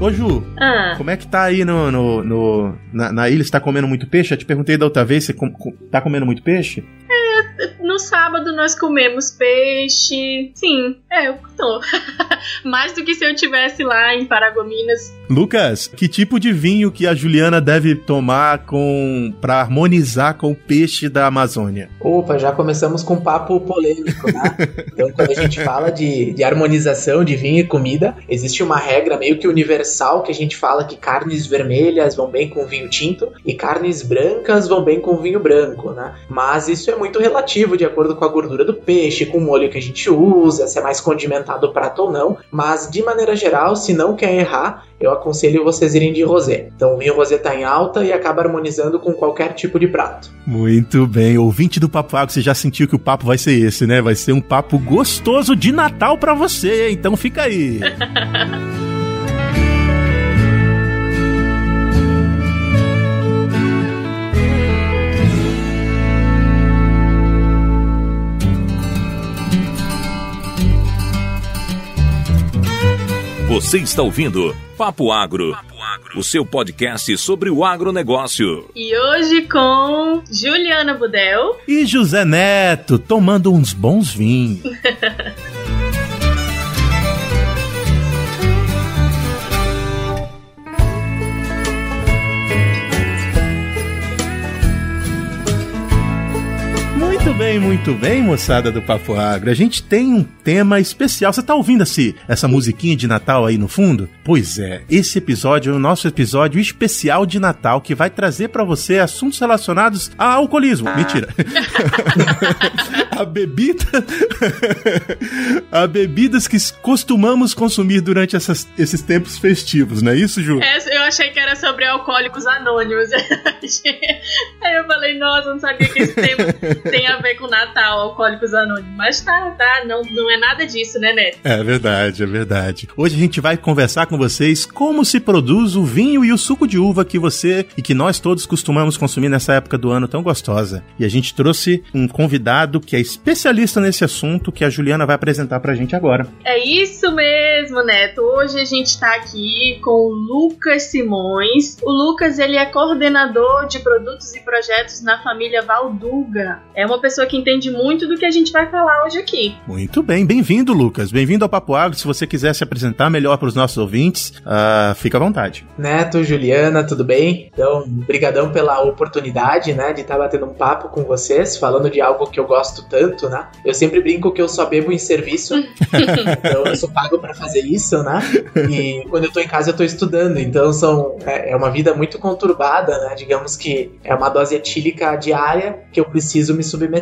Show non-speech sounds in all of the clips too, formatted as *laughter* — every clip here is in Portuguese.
Ô, Ju, ah. como é que tá aí no, no, no na, na, ilha? Você tá comendo muito peixe? Eu te perguntei da outra vez, você com, com, tá comendo muito peixe? É, no sábado nós comemos peixe. Sim, é, eu tô. *laughs* Mais do que se eu tivesse lá em Paragominas. Lucas, que tipo de vinho que a Juliana deve tomar com para harmonizar com o peixe da Amazônia? Opa, já começamos com um papo polêmico, né? *laughs* então, quando a gente fala de, de harmonização de vinho e comida, existe uma regra meio que universal que a gente fala que carnes vermelhas vão bem com vinho tinto e carnes brancas vão bem com vinho branco, né? Mas isso é muito relativo de acordo com a gordura do peixe, com o molho que a gente usa, se é mais condimentado o prato ou não. Mas de maneira geral, se não quer errar, eu aconselho vocês irem de rosé. Então o vinho rosé tá em alta e acaba harmonizando com qualquer tipo de prato. Muito bem, ouvinte do Papo Água, você já sentiu que o papo vai ser esse, né? Vai ser um papo gostoso de Natal para você, então fica aí. *laughs* Você está ouvindo Papo Agro, o seu podcast sobre o agronegócio. E hoje com Juliana Budel e José Neto, tomando uns bons vinhos. *laughs* bem, muito bem, moçada do Papo Agro. A gente tem um tema especial. Você tá ouvindo esse, essa musiquinha de Natal aí no fundo? Pois é, esse episódio é o nosso episódio especial de Natal que vai trazer para você assuntos relacionados a alcoolismo. Ah. Mentira. *laughs* a bebida. a bebidas que costumamos consumir durante essas, esses tempos festivos, não é isso, Ju? É, eu achei que era sobre alcoólicos anônimos. Aí *laughs* eu falei, nossa, não sabia que esse tempo tem a ver com Natal, Alcoólicos Anônimos. Mas tá, tá, não, não é nada disso, né, Neto? É verdade, é verdade. Hoje a gente vai conversar com vocês como se produz o vinho e o suco de uva que você e que nós todos costumamos consumir nessa época do ano tão gostosa. E a gente trouxe um convidado que é especialista nesse assunto que a Juliana vai apresentar pra gente agora. É isso mesmo, Neto. Hoje a gente tá aqui com o Lucas Simões. O Lucas, ele é coordenador de produtos e projetos na família Valduga. É uma pessoa que entende muito do que a gente vai falar hoje aqui. Muito bem, bem-vindo, Lucas. Bem-vindo ao Papo Agro. Se você quiser se apresentar melhor para os nossos ouvintes, uh, fica à vontade. Neto, Juliana, tudo bem? Então, brigadão pela oportunidade, né, de estar tá batendo um papo com vocês, falando de algo que eu gosto tanto, né? Eu sempre brinco que eu só bebo em serviço, *laughs* então eu sou pago para fazer isso, né? E quando eu tô em casa eu tô estudando, então são, é, é uma vida muito conturbada, né? Digamos que é uma dose etílica diária que eu preciso me submeter.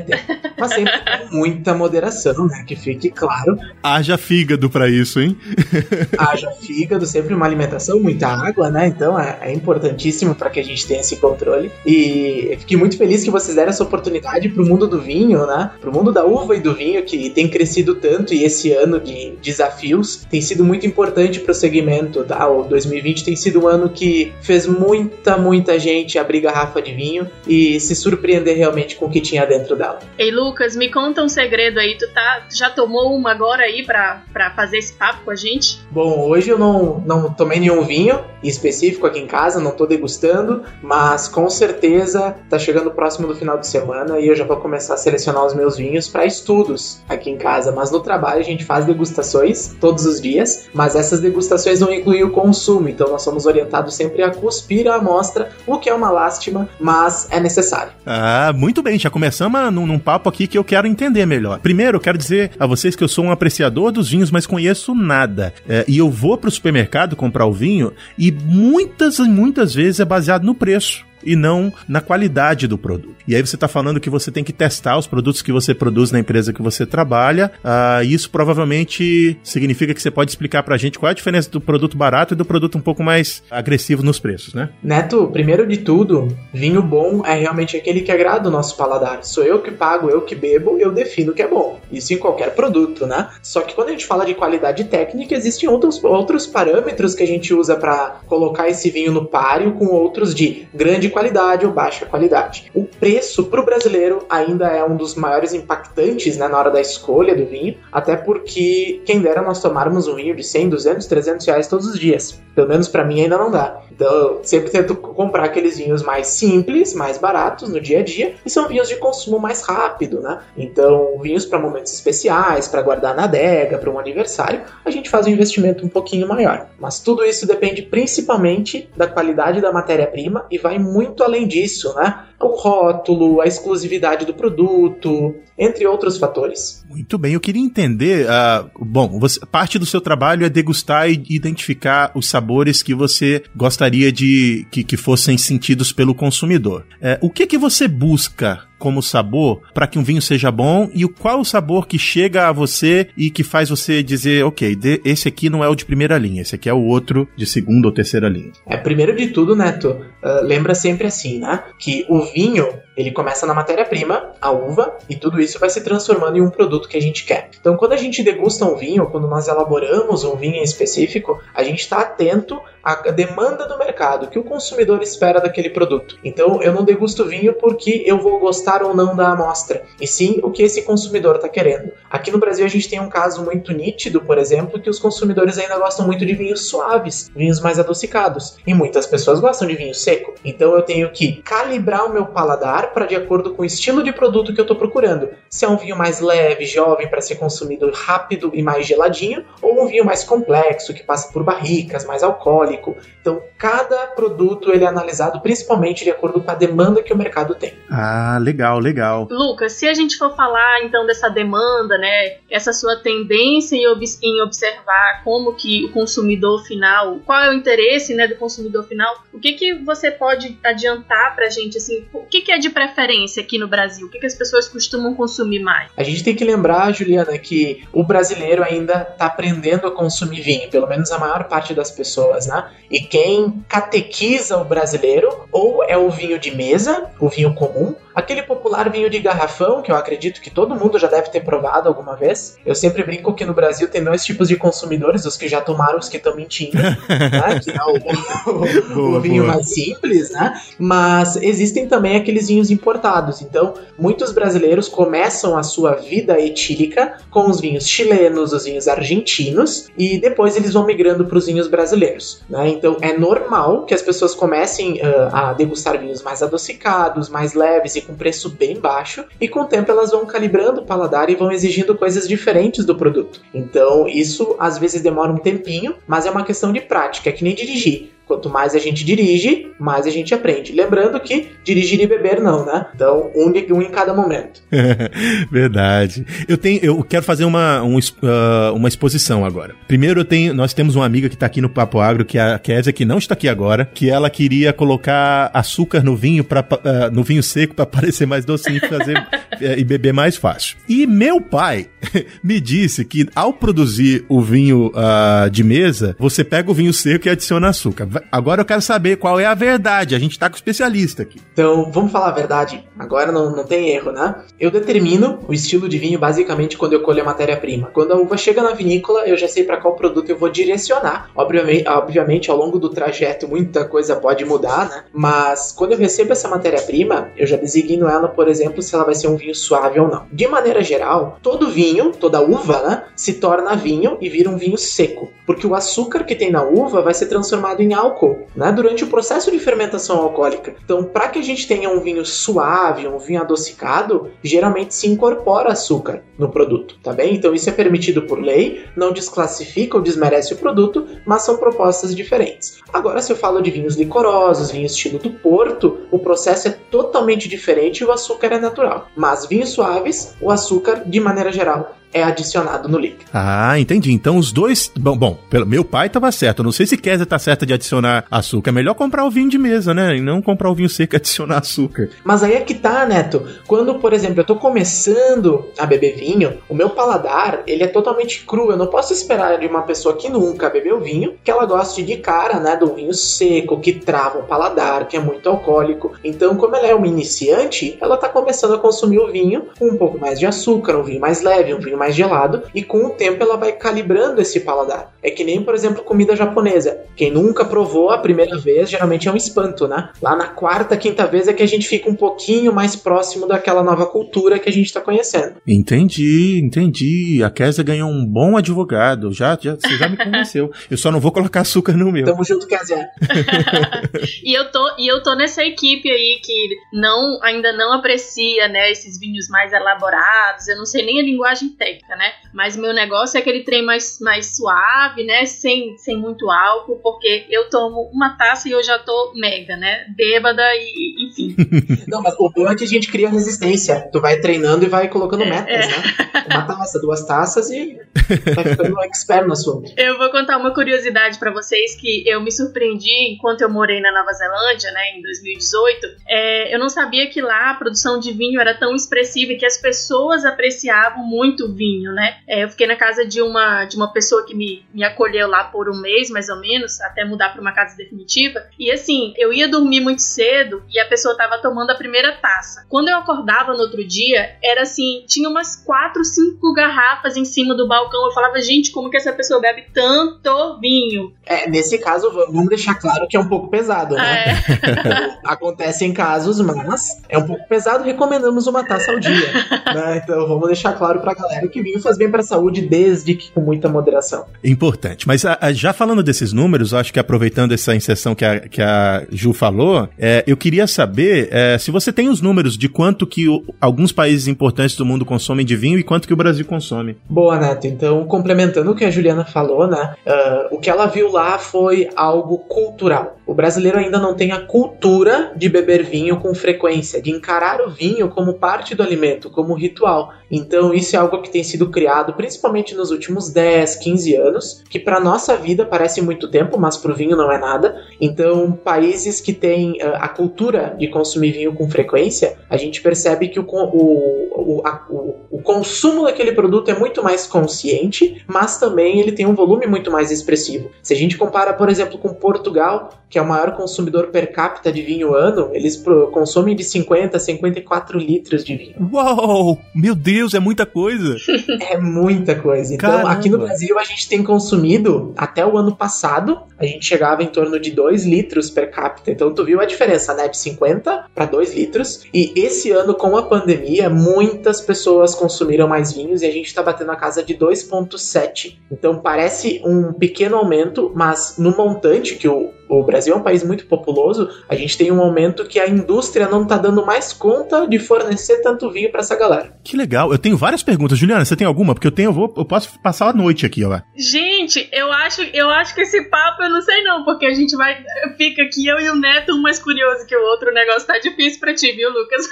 Mas sempre com muita moderação, né? Que fique claro. Haja fígado para isso, hein? *laughs* Haja fígado, sempre uma alimentação, muita água, né? Então é, é importantíssimo para que a gente tenha esse controle. E eu fiquei muito feliz que vocês deram essa oportunidade pro mundo do vinho, né? Pro mundo da uva e do vinho, que tem crescido tanto e esse ano de desafios tem sido muito importante para o segmento. Tá? O 2020 tem sido um ano que fez muita, muita gente abrir garrafa de vinho e se surpreender realmente com o que tinha dentro dela. Ei, Lucas, me conta um segredo aí. Tu, tá, já tomou uma agora aí pra, pra fazer esse papo com a gente? Bom, hoje eu não, não tomei nenhum vinho específico aqui em casa, não tô degustando, mas com certeza tá chegando próximo do final de semana e eu já vou começar a selecionar os meus vinhos para estudos aqui em casa. Mas no trabalho a gente faz degustações todos os dias, mas essas degustações não incluem o consumo, então nós somos orientados sempre a cuspir a amostra, o que é uma lástima, mas é necessário. Ah, muito bem, já começamos num, num, papo aqui que eu quero entender melhor. Primeiro, eu quero dizer a vocês que eu sou um apreciador dos vinhos, mas conheço nada. É, e eu vou pro supermercado comprar o vinho e muitas e muitas vezes é baseado no preço e não na qualidade do produto. E aí você está falando que você tem que testar os produtos que você produz na empresa que você trabalha. Uh, isso provavelmente significa que você pode explicar para a gente qual é a diferença do produto barato e do produto um pouco mais agressivo nos preços, né? Neto, primeiro de tudo, vinho bom é realmente aquele que agrada o nosso paladar. Sou eu que pago, eu que bebo, eu defino que é bom. Isso em qualquer produto, né? Só que quando a gente fala de qualidade técnica, existem outros, outros parâmetros que a gente usa para colocar esse vinho no páreo com outros de grande grande qualidade ou baixa qualidade. O preço para o brasileiro ainda é um dos maiores impactantes né, na hora da escolha do vinho, até porque quem dera nós tomarmos um vinho de 100, 200, 300 reais todos os dias. Pelo menos para mim ainda não dá. Então eu sempre tento comprar aqueles vinhos mais simples, mais baratos no dia a dia, e são vinhos de consumo mais rápido, né? Então, vinhos para momentos especiais, para guardar na adega, para um aniversário, a gente faz um investimento um pouquinho maior. Mas tudo isso depende principalmente da qualidade da matéria-prima e vai muito além disso, né? O rótulo, a exclusividade do produto, entre outros fatores. Muito bem, eu queria entender. Uh, bom, você, parte do seu trabalho é degustar e identificar os sabores que você gostaria de que, que fossem sentidos pelo consumidor. É, o que que você busca como sabor para que um vinho seja bom e o qual o sabor que chega a você e que faz você dizer, ok, de, esse aqui não é o de primeira linha, esse aqui é o outro de segunda ou terceira linha. É, primeiro de tudo, Neto, uh, lembra sempre assim, né? Que o vinho ele começa na matéria-prima, a uva, e tudo isso vai se transformando em um produto que a gente quer. Então, quando a gente degusta um vinho, quando nós elaboramos um vinho em específico, a gente está atento à demanda do mercado, o que o consumidor espera daquele produto. Então, eu não degusto vinho porque eu vou gostar ou não da amostra, e sim o que esse consumidor está querendo. Aqui no Brasil, a gente tem um caso muito nítido, por exemplo, que os consumidores ainda gostam muito de vinhos suaves, vinhos mais adocicados, e muitas pessoas gostam de vinho seco. Então, eu tenho que calibrar o meu paladar para de acordo com o estilo de produto que eu estou procurando. Se é um vinho mais leve, jovem, para ser consumido rápido e mais geladinho, ou um vinho mais complexo, que passa por barricas, mais alcoólico. Então, cada produto ele é analisado principalmente de acordo com a demanda que o mercado tem. Ah, legal, legal. Lucas, se a gente for falar então dessa demanda, né, essa sua tendência em, ob em observar como que o consumidor final, qual é o interesse, né, do consumidor final, o que que você pode adiantar para a gente assim, o que que é de preferência aqui no Brasil? O que, que as pessoas costumam consumir mais? A gente tem que lembrar, Juliana, que o brasileiro ainda está aprendendo a consumir vinho, pelo menos a maior parte das pessoas, né? E quem catequiza o brasileiro ou é o vinho de mesa, o vinho comum, aquele popular vinho de garrafão, que eu acredito que todo mundo já deve ter provado alguma vez. Eu sempre brinco que no Brasil tem dois tipos de consumidores, os que já tomaram, os que estão mentindo, *laughs* né? Que é o, o, *laughs* boa, o vinho boa. mais simples, né? Mas existem também aqueles vinhos importados. Então, muitos brasileiros começam a sua vida etílica com os vinhos chilenos, os vinhos argentinos, e depois eles vão migrando para os vinhos brasileiros. Né? Então, é normal que as pessoas comecem uh, a degustar vinhos mais adocicados, mais leves e com preço bem baixo, e com o tempo elas vão calibrando o paladar e vão exigindo coisas diferentes do produto. Então, isso às vezes demora um tempinho, mas é uma questão de prática, é que nem dirigir. Quanto mais a gente dirige, mais a gente aprende. Lembrando que dirigir e beber não, né? Então, um, um em cada momento. *laughs* Verdade. Eu tenho, eu quero fazer uma, um, uh, uma exposição agora. Primeiro, eu tenho, nós temos uma amiga que está aqui no Papo Agro, que é a Kézia, que não está aqui agora, que ela queria colocar açúcar no vinho para uh, no vinho seco para *laughs* parecer mais docinho fazer, uh, e beber mais fácil. E meu pai *laughs* me disse que ao produzir o vinho uh, de mesa, você pega o vinho seco e adiciona açúcar. Agora eu quero saber qual é a verdade. A gente tá com especialista aqui. Então, vamos falar a verdade. Agora não, não tem erro, né? Eu determino o estilo de vinho basicamente quando eu colho a matéria-prima. Quando a uva chega na vinícola, eu já sei para qual produto eu vou direcionar. Obviamente, obviamente, ao longo do trajeto, muita coisa pode mudar, né? Mas quando eu recebo essa matéria-prima, eu já designo ela, por exemplo, se ela vai ser um vinho suave ou não. De maneira geral, todo vinho, toda uva, né, se torna vinho e vira um vinho seco. Porque o açúcar que tem na uva vai ser transformado em álcool álcool né, durante o processo de fermentação alcoólica. Então, para que a gente tenha um vinho suave, um vinho adocicado, geralmente se incorpora açúcar no produto, tá bem? Então, isso é permitido por lei, não desclassifica ou desmerece o produto, mas são propostas diferentes. Agora, se eu falo de vinhos licorosos, vinho estilo do Porto, o processo é totalmente diferente e o açúcar é natural. Mas vinhos suaves, o açúcar, de maneira geral, é adicionado no líquido. Ah, entendi. Então os dois. Bom, bom pelo meu pai estava certo. Eu não sei se Kézia tá certa de adicionar açúcar. É melhor comprar o vinho de mesa, né? E não comprar o vinho seco e *laughs* adicionar açúcar. Mas aí é que tá, Neto. Quando, por exemplo, eu tô começando a beber vinho, o meu paladar, ele é totalmente cru. Eu não posso esperar de uma pessoa que nunca bebeu vinho que ela goste de cara, né, do vinho seco, que trava o paladar, que é muito alcoólico. Então, como ela é uma iniciante, ela tá começando a consumir o vinho com um pouco mais de açúcar, um vinho mais leve, um vinho mais gelado e com o tempo ela vai calibrando esse paladar. É que nem, por exemplo, comida japonesa. Quem nunca provou a primeira vez, geralmente é um espanto, né? Lá na quarta, quinta vez é que a gente fica um pouquinho mais próximo daquela nova cultura que a gente está conhecendo. Entendi, entendi. A Kézia ganhou um bom advogado. Já, já, você já me *laughs* convenceu. Eu só não vou colocar açúcar no meu. Tamo junto, Kézia. *laughs* e eu tô e eu tô nessa equipe aí que não ainda não aprecia, né, esses vinhos mais elaborados. Eu não sei nem a linguagem técnica, né? Mas meu negócio é aquele trem mais, mais suave, né, sem, sem muito álcool, porque eu tomo uma taça e eu já tô mega, né? Bêbada e enfim. não, mas o bom é que a gente cria resistência. Tu vai treinando e vai colocando é, metas, é. né? Uma taça, duas taças e vai ficando um expert no assunto. Eu vou contar uma curiosidade para vocês que eu me surpreendi enquanto eu morei na Nova Zelândia, né, em 2018. É, eu não sabia que lá a produção de vinho era tão expressiva e que as pessoas apreciavam muito o vinho, né? É, eu fiquei na casa de uma, de uma pessoa que me, me acolheu lá por um mês, mais ou menos, até mudar para uma casa definitiva. E assim, eu ia dormir muito cedo e a pessoa tava tomando a primeira taça. Quando eu acordava no outro dia, era assim, tinha umas quatro, cinco garrafas em cima do balcão. Eu falava, gente, como que essa pessoa bebe tanto vinho? É, nesse caso, vamos deixar claro que é um pouco pesado, né? É. *laughs* Acontecem casos, mas é um pouco pesado. Recomendamos uma taça ao dia. né? Então vamos deixar claro pra galera que vinho faz bem pra saúde, desde que com muita moderação. Importante. Mas a, a, já falando desses números, acho que aproveitando essa inserção que a, que a Ju falou, é, eu queria saber é, se você tem os números de quanto que o, alguns países importantes do mundo consomem de vinho e quanto que o Brasil consome. Boa, Neto. Então, complementando o que a Juliana falou, né? Uh, o que ela viu lá foi algo cultural. O brasileiro ainda não tem a cultura de beber vinho com frequência, de encarar o vinho como parte do alimento, como ritual. Então, isso é algo que tem sido criado principalmente nos últimos 10, 15 anos, que para nossa vida parece muito tempo, mas para o vinho não é nada. Então, países que têm uh, a cultura de consumir vinho com frequência, a gente percebe que o, o, o, a, o consumo daquele produto é muito mais consciente, mas também ele tem um volume muito mais expressivo. Se a gente compara, por exemplo, com Portugal, que é o maior consumidor per capita de vinho ano, eles consomem de 50 a 54 litros de vinho. Uau! Meu Deus, é muita coisa! *laughs* é muita coisa. Então, Caramba. aqui no Brasil, a gente tem consumido, até o ano passado, a gente chegava em torno de 2 litros per capita. Então, tu viu a diferença, né? De 50 para 2 litros. E esse ano, com a pandemia, muitas pessoas consumiram mais vinhos e a gente está batendo a casa de 2,7. Então, parece um pequeno aumento, mas no montante que o o Brasil é um país muito populoso, a gente tem um aumento que a indústria não tá dando mais conta de fornecer tanto vinho para essa galera. Que legal. Eu tenho várias perguntas. Juliana, você tem alguma? Porque eu tenho, eu, vou, eu posso passar a noite aqui, ó. Gente, eu acho, eu acho que esse papo eu não sei não, porque a gente vai fica aqui eu e o Neto um mais curioso que o outro. O negócio tá difícil para ti, viu, Lucas?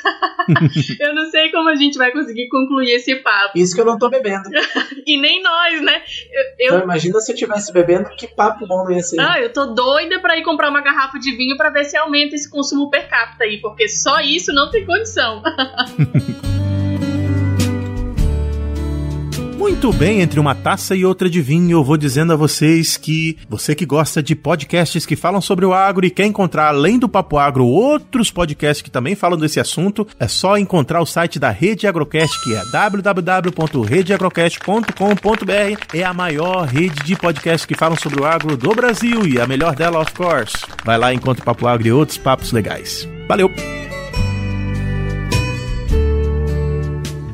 *laughs* eu não sei como a gente vai conseguir concluir esse papo. Isso que eu não tô bebendo. *laughs* e nem nós, né? Eu, eu... Então, imagina se eu tivesse bebendo, que papo bom ia ser. Ah, eu tô doida para ir comprar uma garrafa de vinho para ver se aumenta esse consumo per capita aí, porque só isso não tem condição. *laughs* Muito bem, entre uma taça e outra de vinho, eu vou dizendo a vocês que você que gosta de podcasts que falam sobre o agro e quer encontrar, além do Papo Agro, outros podcasts que também falam desse assunto, é só encontrar o site da Rede Agrocast, que é www.redeagrocast.com.br. É a maior rede de podcasts que falam sobre o agro do Brasil e a melhor dela, of course. Vai lá, encontra o Papo Agro e outros papos legais. Valeu!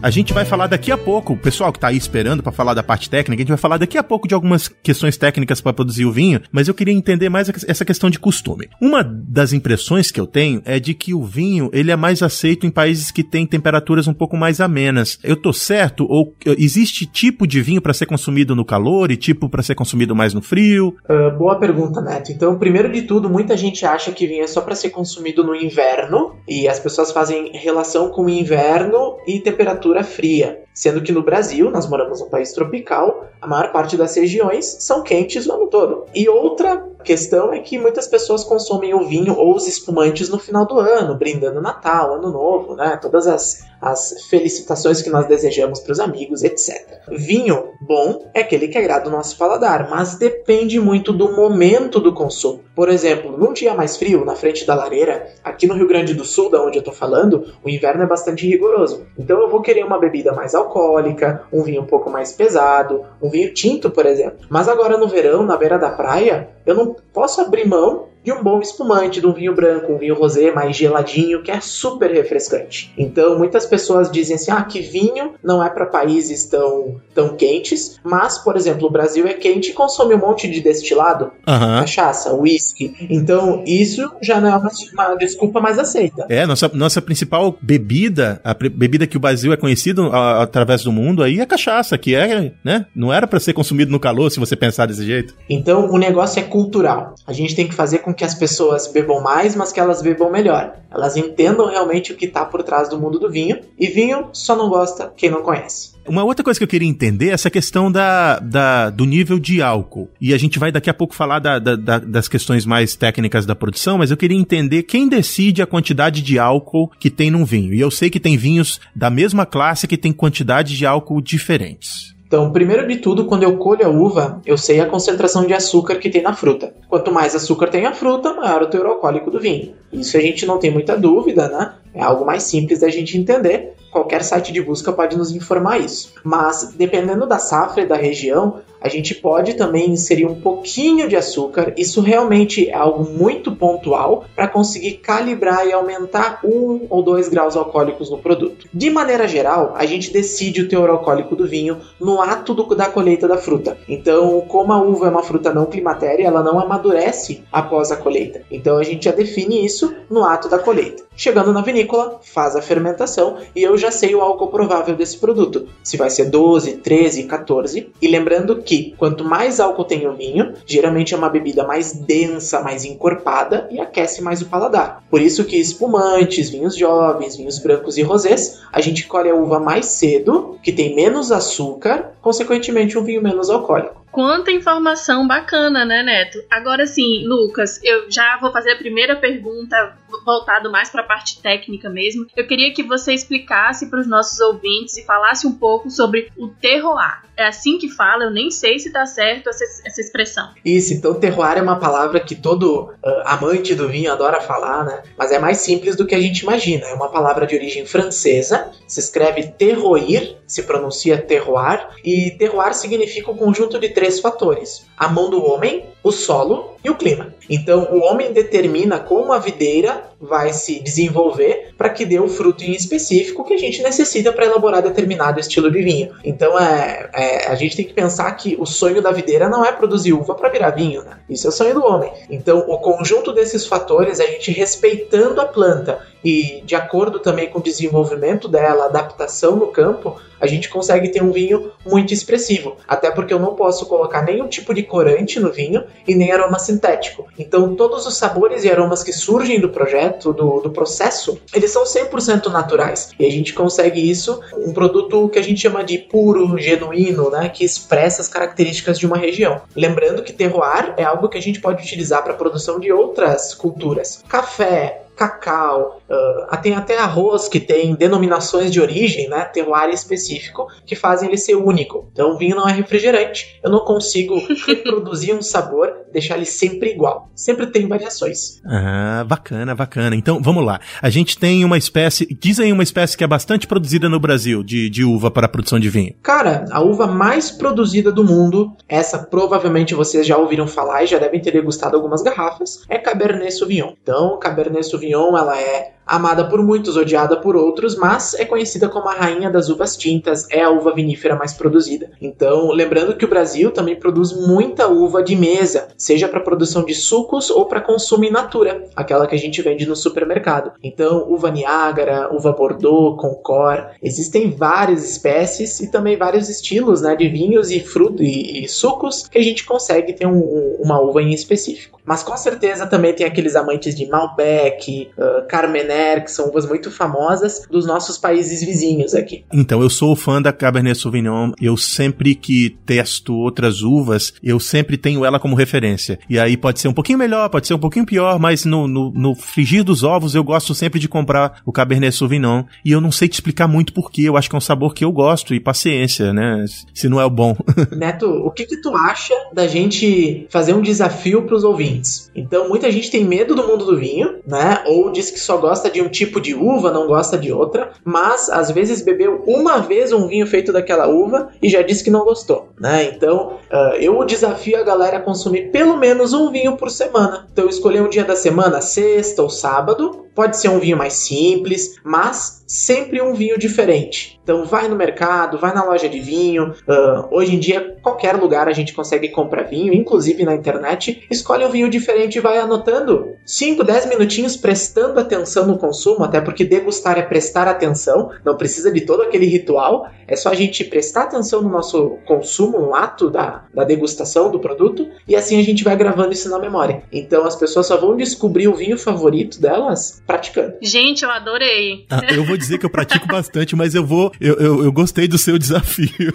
A gente vai falar daqui a pouco, o pessoal que tá aí esperando para falar da parte técnica, a gente vai falar daqui a pouco de algumas questões técnicas para produzir o vinho, mas eu queria entender mais essa questão de costume. Uma das impressões que eu tenho é de que o vinho, ele é mais aceito em países que têm temperaturas um pouco mais amenas. Eu tô certo ou existe tipo de vinho para ser consumido no calor e tipo para ser consumido mais no frio? Uh, boa pergunta, Neto. Então, primeiro de tudo, muita gente acha que vinho é só para ser consumido no inverno e as pessoas fazem relação com o inverno e temperatura temperatura fria, sendo que no Brasil, nós moramos num país tropical, a maior parte das regiões são quentes o ano todo. E outra questão é que muitas pessoas consomem o vinho ou os espumantes no final do ano, brindando Natal, Ano Novo, né? Todas as, as felicitações que nós desejamos para os amigos, etc. Vinho bom é aquele que agrada o nosso paladar, mas depende muito do momento do consumo. Por exemplo, num dia mais frio, na frente da lareira, aqui no Rio Grande do Sul, da onde eu estou falando, o inverno é bastante rigoroso. Então eu vou querer uma bebida mais alcoólica, um vinho um pouco mais pesado, um vinho tinto, por exemplo. Mas agora no verão, na beira da praia, eu não posso abrir mão de um bom espumante, de um vinho branco, um vinho rosé mais geladinho, que é super refrescante. Então, muitas pessoas dizem assim: ah, que vinho não é para países tão, tão quentes, mas, por exemplo, o Brasil é quente e consome um monte de destilado, uhum. cachaça, uísque. Então, isso já não é uma, uma, desculpa mais aceita. É, nossa, nossa principal bebida, a bebida que o Brasil é conhecido a, através do mundo aí é a cachaça, que é, né? Não era para ser consumido no calor, se você pensar desse jeito. Então, o negócio é cultural. A gente tem que fazer com que as pessoas bebam mais, mas que elas bebam melhor. Elas entendam realmente o que está por trás do mundo do vinho. E vinho só não gosta quem não conhece. Uma outra coisa que eu queria entender é essa questão da, da, do nível de álcool. E a gente vai daqui a pouco falar da, da, das questões mais técnicas da produção, mas eu queria entender quem decide a quantidade de álcool que tem num vinho. E eu sei que tem vinhos da mesma classe que tem quantidade de álcool diferentes. Então, primeiro de tudo, quando eu colho a uva, eu sei a concentração de açúcar que tem na fruta. Quanto mais açúcar tem a fruta, maior o teor alcoólico do vinho. Isso a gente não tem muita dúvida, né? É algo mais simples da gente entender. Qualquer site de busca pode nos informar isso. Mas, dependendo da safra e da região, a gente pode também inserir um pouquinho de açúcar. Isso realmente é algo muito pontual para conseguir calibrar e aumentar um ou dois graus alcoólicos no produto. De maneira geral, a gente decide o teor alcoólico do vinho no ato do, da colheita da fruta. Então, como a uva é uma fruta não climatéria, ela não amadurece após a colheita. Então, a gente já define isso no ato da colheita. Chegando na vinícola, faz a fermentação e eu já sei o álcool provável desse produto. Se vai ser 12, 13, 14. E lembrando que quanto mais álcool tem o vinho, geralmente é uma bebida mais densa, mais encorpada e aquece mais o paladar. Por isso que espumantes, vinhos jovens, vinhos brancos e rosés, a gente colhe a uva mais cedo, que tem menos açúcar, consequentemente um vinho menos alcoólico. Quanta informação bacana, né, Neto? Agora sim, Lucas, eu já vou fazer a primeira pergunta voltado mais para a parte técnica mesmo. Eu queria que você explicasse para os nossos ouvintes e falasse um pouco sobre o terroir. É assim que fala, eu nem sei se tá certo essa, essa expressão. Isso, então terroir é uma palavra que todo uh, amante do vinho adora falar, né? Mas é mais simples do que a gente imagina. É uma palavra de origem francesa, se escreve terroir, se pronuncia terroir, e terroir significa um conjunto de três fatores: a mão do homem, o solo e o clima. Então, o homem determina como a videira vai se desenvolver para que dê o fruto em específico que a gente necessita para elaborar determinado estilo de vinho. Então, é, é, a gente tem que pensar que o sonho da videira não é produzir uva para virar vinho, né? Isso é o sonho do homem. Então, o conjunto desses fatores, a gente respeitando a planta e de acordo também com o desenvolvimento dela, adaptação no campo, a gente consegue ter um vinho muito expressivo. Até porque eu não posso colocar nenhum tipo de corante no vinho e nem aroma sintético. Então, todos os sabores e aromas que surgem do projeto, do, do processo, eles são 100% naturais. E a gente consegue isso, um produto que a gente chama de puro, genuíno, né, que expressa as características de uma região. Lembrando que terroir é algo que a gente pode utilizar para a produção de outras culturas. Café, cacau, uh, tem até arroz que tem denominações de origem, né, terroir específico, que fazem ele ser único. Então o vinho não é refrigerante, eu não consigo *laughs* reproduzir um sabor, deixar ele sempre igual. Sempre tem variações. Ah, bacana, bacana. Então vamos lá. A gente tem uma espécie, diz aí uma espécie que é bastante produzida no Brasil de, de uva para a produção de vinho. Cara, a uva mais produzida do mundo, essa provavelmente vocês já ouviram falar e já devem ter degustado algumas garrafas, é Cabernet Sauvignon. Então, Cabernet Sauvignon Sauvignon ela é amada por muitos, odiada por outros, mas é conhecida como a rainha das uvas tintas, é a uva vinífera mais produzida. Então, lembrando que o Brasil também produz muita uva de mesa, seja para produção de sucos ou para consumo in natura, aquela que a gente vende no supermercado. Então, uva Niágara, uva Bordeaux, Concor, existem várias espécies e também vários estilos né, de vinhos e frutos e, e, sucos que a gente consegue ter um, uma uva em específico. Mas com certeza também tem aqueles amantes de Malbec, uh, Carmener, que são uvas muito famosas dos nossos países vizinhos aqui. Então, eu sou fã da Cabernet Sauvignon. Eu sempre que testo outras uvas, eu sempre tenho ela como referência. E aí pode ser um pouquinho melhor, pode ser um pouquinho pior, mas no, no, no frigir dos ovos eu gosto sempre de comprar o Cabernet Sauvignon. E eu não sei te explicar muito porquê. Eu acho que é um sabor que eu gosto e paciência, né? Se não é o bom. *laughs* Neto, o que que tu acha da gente fazer um desafio para os ouvintes? Então, muita gente tem medo do mundo do vinho, né? Ou diz que só gosta gosta de um tipo de uva, não gosta de outra, mas às vezes bebeu uma vez um vinho feito daquela uva e já disse que não gostou, né? Então, uh, eu desafio a galera a consumir pelo menos um vinho por semana. Então, escolher um dia da semana, sexta ou sábado, Pode ser um vinho mais simples, mas sempre um vinho diferente. Então vai no mercado, vai na loja de vinho. Uh, hoje em dia, qualquer lugar a gente consegue comprar vinho, inclusive na internet. Escolhe um vinho diferente e vai anotando 5, 10 minutinhos prestando atenção no consumo, até porque degustar é prestar atenção, não precisa de todo aquele ritual. É só a gente prestar atenção no nosso consumo, no ato da, da degustação do produto, e assim a gente vai gravando isso na memória. Então as pessoas só vão descobrir o vinho favorito delas praticando. Gente, eu adorei. Ah, eu vou dizer que eu pratico bastante, mas eu vou. Eu, eu, eu gostei do seu desafio.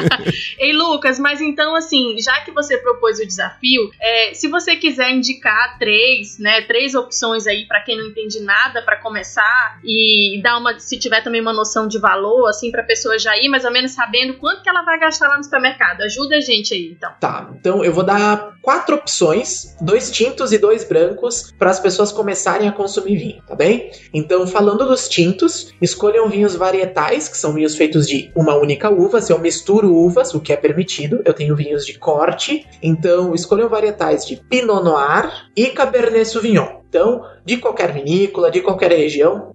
*laughs* Ei, Lucas, mas então, assim, já que você propôs o desafio, é, se você quiser indicar três, né, três opções aí para quem não entende nada para começar e dar uma, se tiver também uma noção de valor, assim, pra pessoa já ir mais ou menos sabendo quanto que ela vai gastar lá no supermercado. Ajuda a gente aí, então. Tá, então eu vou dar quatro opções, dois tintos e dois brancos, para as pessoas começarem a consumir vinho, tá bem? Então, falando dos tintos, escolham vinhos varietais, que são vinhos feitos de uma única uva. Se eu misturo uvas, o que é permitido, eu tenho vinhos de corte. Então, escolham varietais de Pinot Noir e Cabernet Sauvignon. Então, de qualquer vinícola, de qualquer região,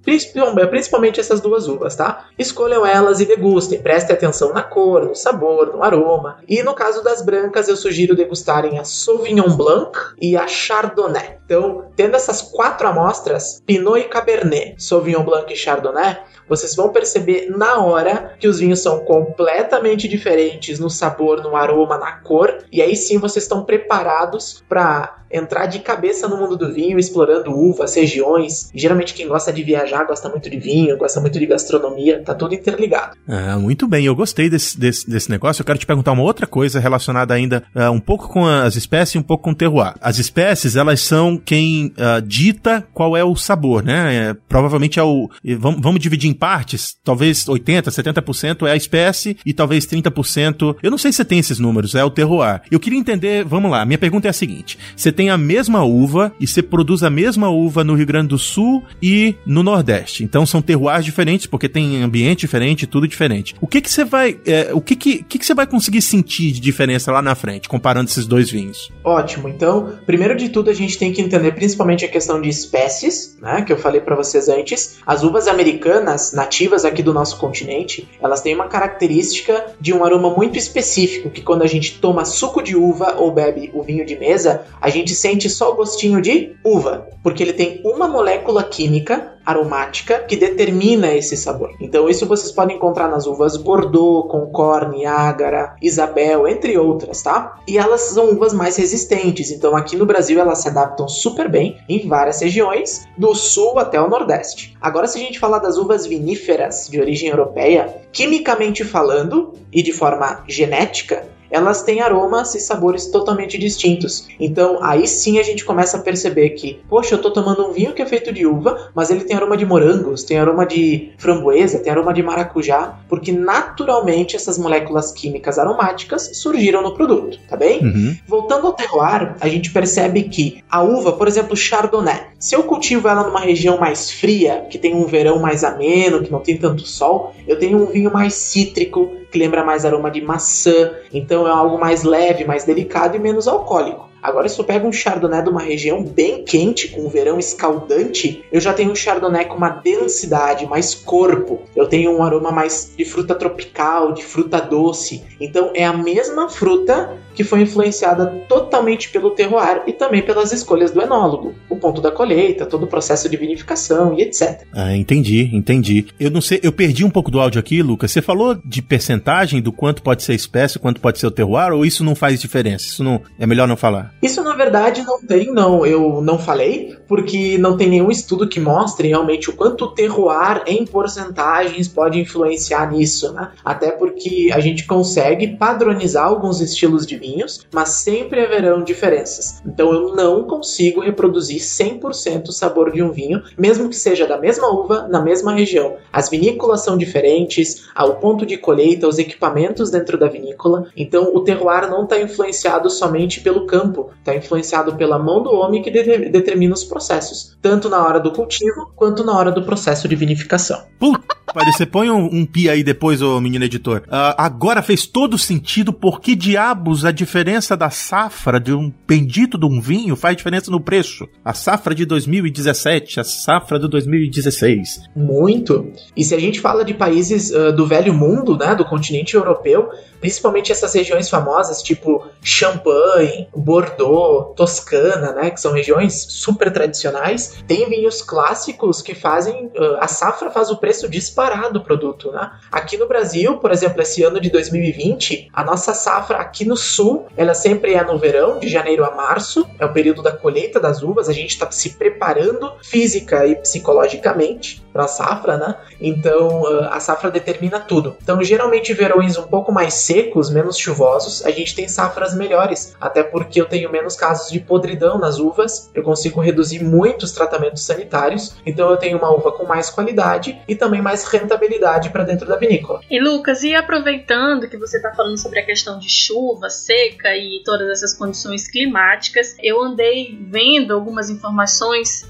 principalmente essas duas uvas, tá? Escolham elas e degustem, prestem atenção na cor, no sabor, no aroma. E no caso das brancas, eu sugiro degustarem a Sauvignon Blanc e a Chardonnay. Então, tendo essas quatro amostras, Pinot e Cabernet, Sauvignon Blanc e Chardonnay, vocês vão perceber na hora que os vinhos são completamente diferentes no sabor, no aroma, na cor, e aí sim vocês estão preparados para entrar de cabeça no mundo do vinho, explorando uvas, regiões. geralmente quem gosta de viajar gosta muito de vinho, gosta muito de gastronomia, tá tudo interligado. Ah, muito bem, eu gostei desse, desse, desse negócio. Eu quero te perguntar uma outra coisa relacionada ainda uh, um pouco com as espécies e um pouco com o terroir. As espécies, elas são quem uh, dita qual é o sabor, né? É, provavelmente é o. Vamos, vamos dividir em partes, talvez 80%, 70% é a espécie e talvez 30%. Eu não sei se você tem esses números, é o terroir. Eu queria entender, vamos lá, minha pergunta é a seguinte: você tem a mesma uva e você produz a mesma uva no Rio Grande do Sul e no Nordeste. Então são terroirs diferentes, porque tem ambiente diferente, tudo diferente. O que que você vai, é, o que que, que que você vai conseguir sentir de diferença lá na frente, comparando esses dois vinhos? Ótimo. Então, primeiro de tudo a gente tem que entender principalmente a questão de espécies, né, que eu falei para vocês antes. As uvas americanas, nativas aqui do nosso continente, elas têm uma característica de um aroma muito específico, que quando a gente toma suco de uva ou bebe o vinho de mesa, a gente sente só o gostinho de uva, porque ele tem uma molécula química aromática que determina esse sabor. Então isso vocês podem encontrar nas uvas Bordeaux, Concorne, Ágara, Isabel, entre outras, tá? E elas são uvas mais resistentes, então aqui no Brasil elas se adaptam super bem em várias regiões, do sul até o nordeste. Agora se a gente falar das uvas viníferas de origem europeia, quimicamente falando e de forma genética, elas têm aromas e sabores totalmente distintos. Então aí sim a gente começa a perceber que, poxa, eu tô tomando um vinho que é feito de uva, mas ele tem aroma de morangos, tem aroma de framboesa, tem aroma de maracujá, porque naturalmente essas moléculas químicas aromáticas surgiram no produto, tá bem? Uhum. Voltando ao terroir, a gente percebe que a uva, por exemplo, Chardonnay, se eu cultivo ela numa região mais fria, que tem um verão mais ameno, que não tem tanto sol, eu tenho um vinho mais cítrico, que lembra mais aroma de maçã, então é algo mais leve, mais delicado e menos alcoólico. Agora, se eu pego um Chardonnay de uma região bem quente, com um verão escaldante, eu já tenho um Chardonnay com uma densidade, mais corpo. Eu tenho um aroma mais de fruta tropical, de fruta doce. Então, é a mesma fruta que foi influenciada totalmente pelo terroir e também pelas escolhas do enólogo. Ponto da colheita, todo o processo de vinificação e etc. Ah, entendi, entendi. Eu não sei, eu perdi um pouco do áudio aqui, Lucas. Você falou de percentagem do quanto pode ser espécie, quanto pode ser o terroir, ou isso não faz diferença? Isso não é melhor não falar? Isso na verdade não tem, não. Eu não falei, porque não tem nenhum estudo que mostre realmente o quanto o terroir em porcentagens pode influenciar nisso, né? Até porque a gente consegue padronizar alguns estilos de vinhos, mas sempre haverão diferenças. Então eu não consigo reproduzir 100% o sabor de um vinho, mesmo que seja da mesma uva, na mesma região. As vinícolas são diferentes, o ponto de colheita, os equipamentos dentro da vinícola. Então, o terroir não está influenciado somente pelo campo, está influenciado pela mão do homem que de determina os processos, tanto na hora do cultivo quanto na hora do processo de vinificação. Puta, você põe um, um pi aí depois, ô menino editor. Uh, agora fez todo sentido por que diabos a diferença da safra de um bendito de um vinho faz diferença no preço. A safra de 2017, a safra de 2016. Muito. E se a gente fala de países uh, do velho mundo, né, do continente europeu, principalmente essas regiões famosas, tipo Champagne, Bordeaux, Toscana, né, que são regiões super tradicionais, tem vinhos clássicos que fazem uh, a safra faz o preço disparar do produto, né? Aqui no Brasil, por exemplo, esse ano de 2020, a nossa safra aqui no sul, ela sempre é no verão, de janeiro a março, é o período da colheita das uvas, a gente está se preparando física e psicologicamente para a safra, né? Então uh, a safra determina tudo. Então geralmente verões um pouco mais secos, menos chuvosos, a gente tem safras melhores, até porque eu tenho menos casos de podridão nas uvas, eu consigo reduzir muito os tratamentos sanitários, então eu tenho uma uva com mais qualidade e também mais rentabilidade para dentro da vinícola. E Lucas, e aproveitando que você está falando sobre a questão de chuva, seca e todas essas condições climáticas, eu andei vendo algumas informações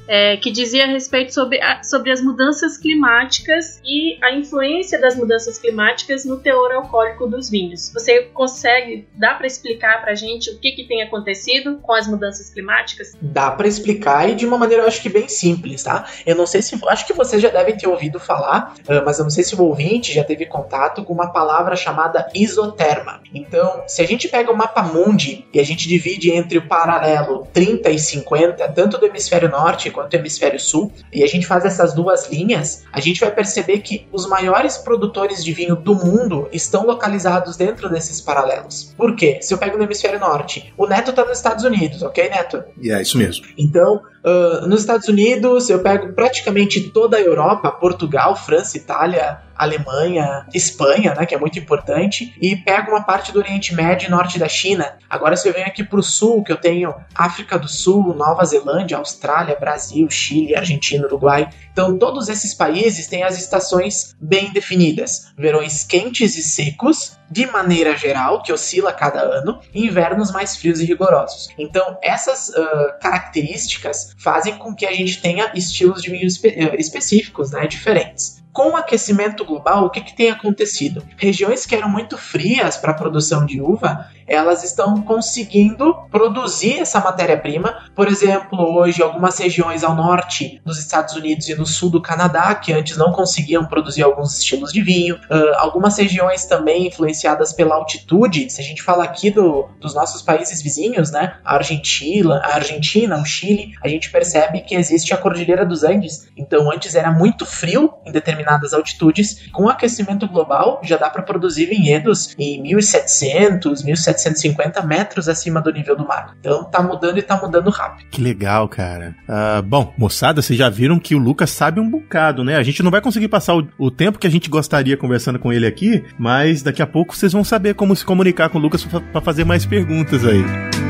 é, que dizia a respeito sobre, a, sobre as mudanças climáticas e a influência das mudanças climáticas no teor alcoólico dos vinhos. Você consegue, dá para explicar para gente o que, que tem acontecido com as mudanças climáticas? Dá para explicar e de uma maneira eu acho que bem simples, tá? Eu não sei se, acho que vocês já devem ter ouvido falar, ah, mas eu não sei se o ouvinte já teve contato com uma palavra chamada isoterma. Então, se a gente pega o mapa mundi e a gente divide entre o paralelo 30 e 50, tanto do hemisfério norte quanto do hemisfério sul, e a gente faz essas duas linhas, a gente vai perceber que os maiores produtores de vinho do mundo estão localizados dentro desses paralelos. Por quê? Se eu pego no hemisfério norte, o Neto tá nos Estados Unidos, ok, Neto? E é isso mesmo. Então, uh, nos Estados Unidos, eu pego praticamente toda a Europa, Portugal, França, Itália, Alemanha, Espanha, né, que é muito importante, e pego uma parte do Oriente Médio e Norte da China. Agora, se eu venho aqui para o Sul, que eu tenho África do Sul, Nova Zelândia, Austrália, Brasil, Chile, Argentina, Uruguai. Então, todos esses países têm as estações bem definidas: verões quentes e secos, de maneira geral, que oscila cada ano, e invernos mais frios e rigorosos. Então, essas uh, características fazem com que a gente tenha estilos de vinho espe específicos, né, diferentes com o aquecimento global, o que, que tem acontecido? Regiões que eram muito frias para a produção de uva, elas estão conseguindo produzir essa matéria-prima. Por exemplo, hoje, algumas regiões ao norte dos Estados Unidos e no sul do Canadá, que antes não conseguiam produzir alguns estilos de vinho, uh, algumas regiões também influenciadas pela altitude. Se a gente fala aqui do, dos nossos países vizinhos, né, a Argentina, a Argentina, o Chile, a gente percebe que existe a Cordilheira dos Andes. Então, antes era muito frio em determinadas altitudes. Com o aquecimento global, já dá para produzir vinhedos em 1700, 1700 750 metros acima do nível do mar. Então tá mudando e tá mudando rápido. Que legal, cara. Uh, bom, moçada, vocês já viram que o Lucas sabe um bocado, né? A gente não vai conseguir passar o, o tempo que a gente gostaria conversando com ele aqui, mas daqui a pouco vocês vão saber como se comunicar com o Lucas para fazer mais perguntas aí.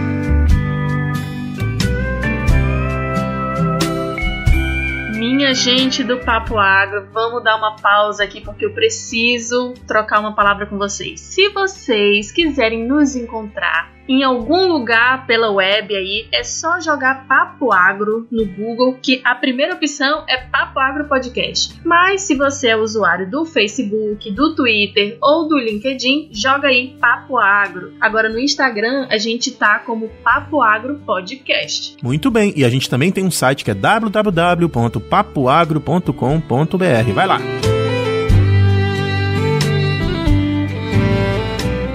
Minha gente do Papo Agro, vamos dar uma pausa aqui porque eu preciso trocar uma palavra com vocês. Se vocês quiserem nos encontrar em algum lugar pela web aí, é só jogar Papo Agro no Google, que a primeira opção é Papo Agro Podcast. Mas se você é usuário do Facebook, do Twitter ou do LinkedIn, joga aí Papo Agro. Agora no Instagram a gente tá como Papo Agro Podcast. Muito bem, e a gente também tem um site que é www.papoagro.com.br. Vai lá.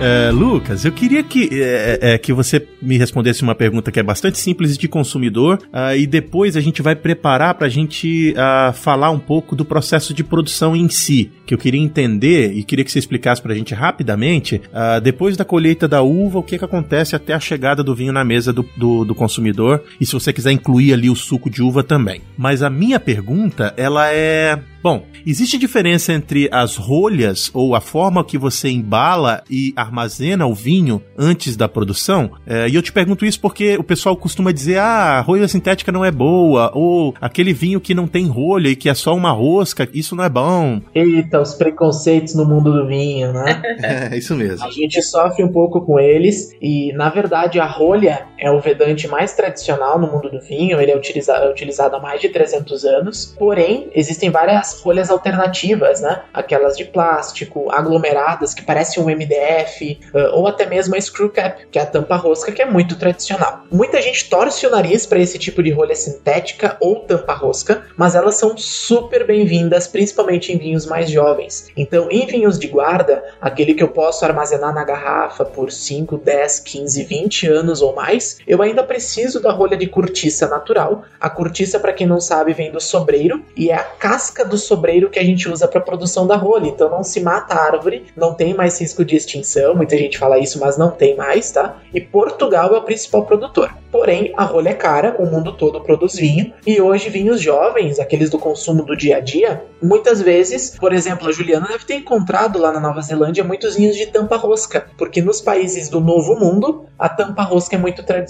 É, Lucas, eu queria que, é, é, que você me respondesse uma pergunta que é bastante simples de consumidor uh, e depois a gente vai preparar para a gente uh, falar um pouco do processo de produção em si, que eu queria entender e queria que você explicasse para a gente rapidamente, uh, depois da colheita da uva, o que, que acontece até a chegada do vinho na mesa do, do, do consumidor e se você quiser incluir ali o suco de uva também. Mas a minha pergunta, ela é Bom, existe diferença entre as rolhas ou a forma que você embala e armazena o vinho antes da produção? É, e eu te pergunto isso porque o pessoal costuma dizer: ah, a rolha sintética não é boa, ou aquele vinho que não tem rolha e que é só uma rosca, isso não é bom. Eita, os preconceitos no mundo do vinho, né? *laughs* é, isso mesmo. A gente sofre um pouco com eles e, na verdade, a rolha é o vedante mais tradicional no mundo do vinho, ele é utilizado, é utilizado há mais de 300 anos, porém, existem várias rolhas alternativas, né? Aquelas de plástico, aglomeradas, que parecem um MDF, ou até mesmo a screw cap, que é a tampa rosca, que é muito tradicional. Muita gente torce o nariz para esse tipo de rolha sintética ou tampa rosca, mas elas são super bem-vindas, principalmente em vinhos mais jovens. Então, em vinhos de guarda, aquele que eu posso armazenar na garrafa por 5, 10, 15, 20 anos ou mais, eu ainda preciso da rolha de cortiça natural. A cortiça, para quem não sabe, vem do sobreiro e é a casca do sobreiro que a gente usa para produção da rolha. Então não se mata a árvore, não tem mais risco de extinção. Muita gente fala isso, mas não tem mais, tá? E Portugal é o principal produtor. Porém, a rolha é cara, o mundo todo produz vinho, e hoje vinhos jovens, aqueles do consumo do dia a dia, muitas vezes, por exemplo, a Juliana deve ter encontrado lá na Nova Zelândia muitos vinhos de tampa rosca, porque nos países do Novo Mundo, a tampa rosca é muito tradicional.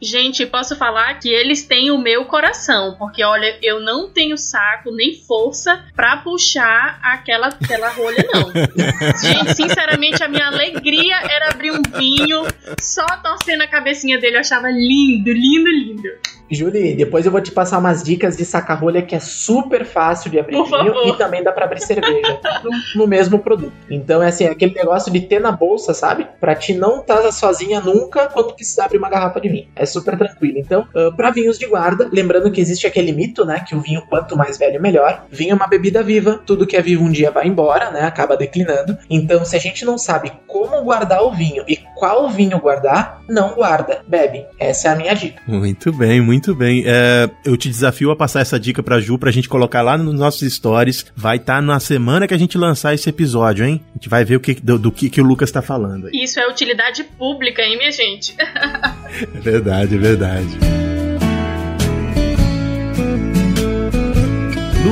Gente, posso falar que eles têm o meu coração, porque olha, eu não tenho saco nem força para puxar aquela, aquela rolha, não. *laughs* Gente, sinceramente, a minha alegria era abrir um vinho, só torcendo a cabecinha dele, eu achava lindo lindo, lindo. Julie, depois eu vou te passar umas dicas de saca-rolha que é super fácil de abrir vinho e também dá para abrir cerveja no, no, mesmo produto. Então é assim, é aquele negócio de ter na bolsa, sabe? Pra ti não estar tá sozinha nunca quando precisar abrir uma garrafa de vinho. É super tranquilo. Então, uh, para vinhos de guarda, lembrando que existe aquele mito, né, que o vinho quanto mais velho melhor. Vinho é uma bebida viva, tudo que é vivo um dia vai embora, né? Acaba declinando. Então, se a gente não sabe como guardar o vinho e qual vinho guardar, não guarda, bebe. Essa é a minha dica. Muito bem, muito muito bem. É, eu te desafio a passar essa dica pra Ju pra gente colocar lá nos nossos stories. Vai estar tá na semana que a gente lançar esse episódio, hein? A gente vai ver o que, do, do que, que o Lucas tá falando. Aí. Isso é utilidade pública, hein, minha gente? *laughs* é verdade, é verdade.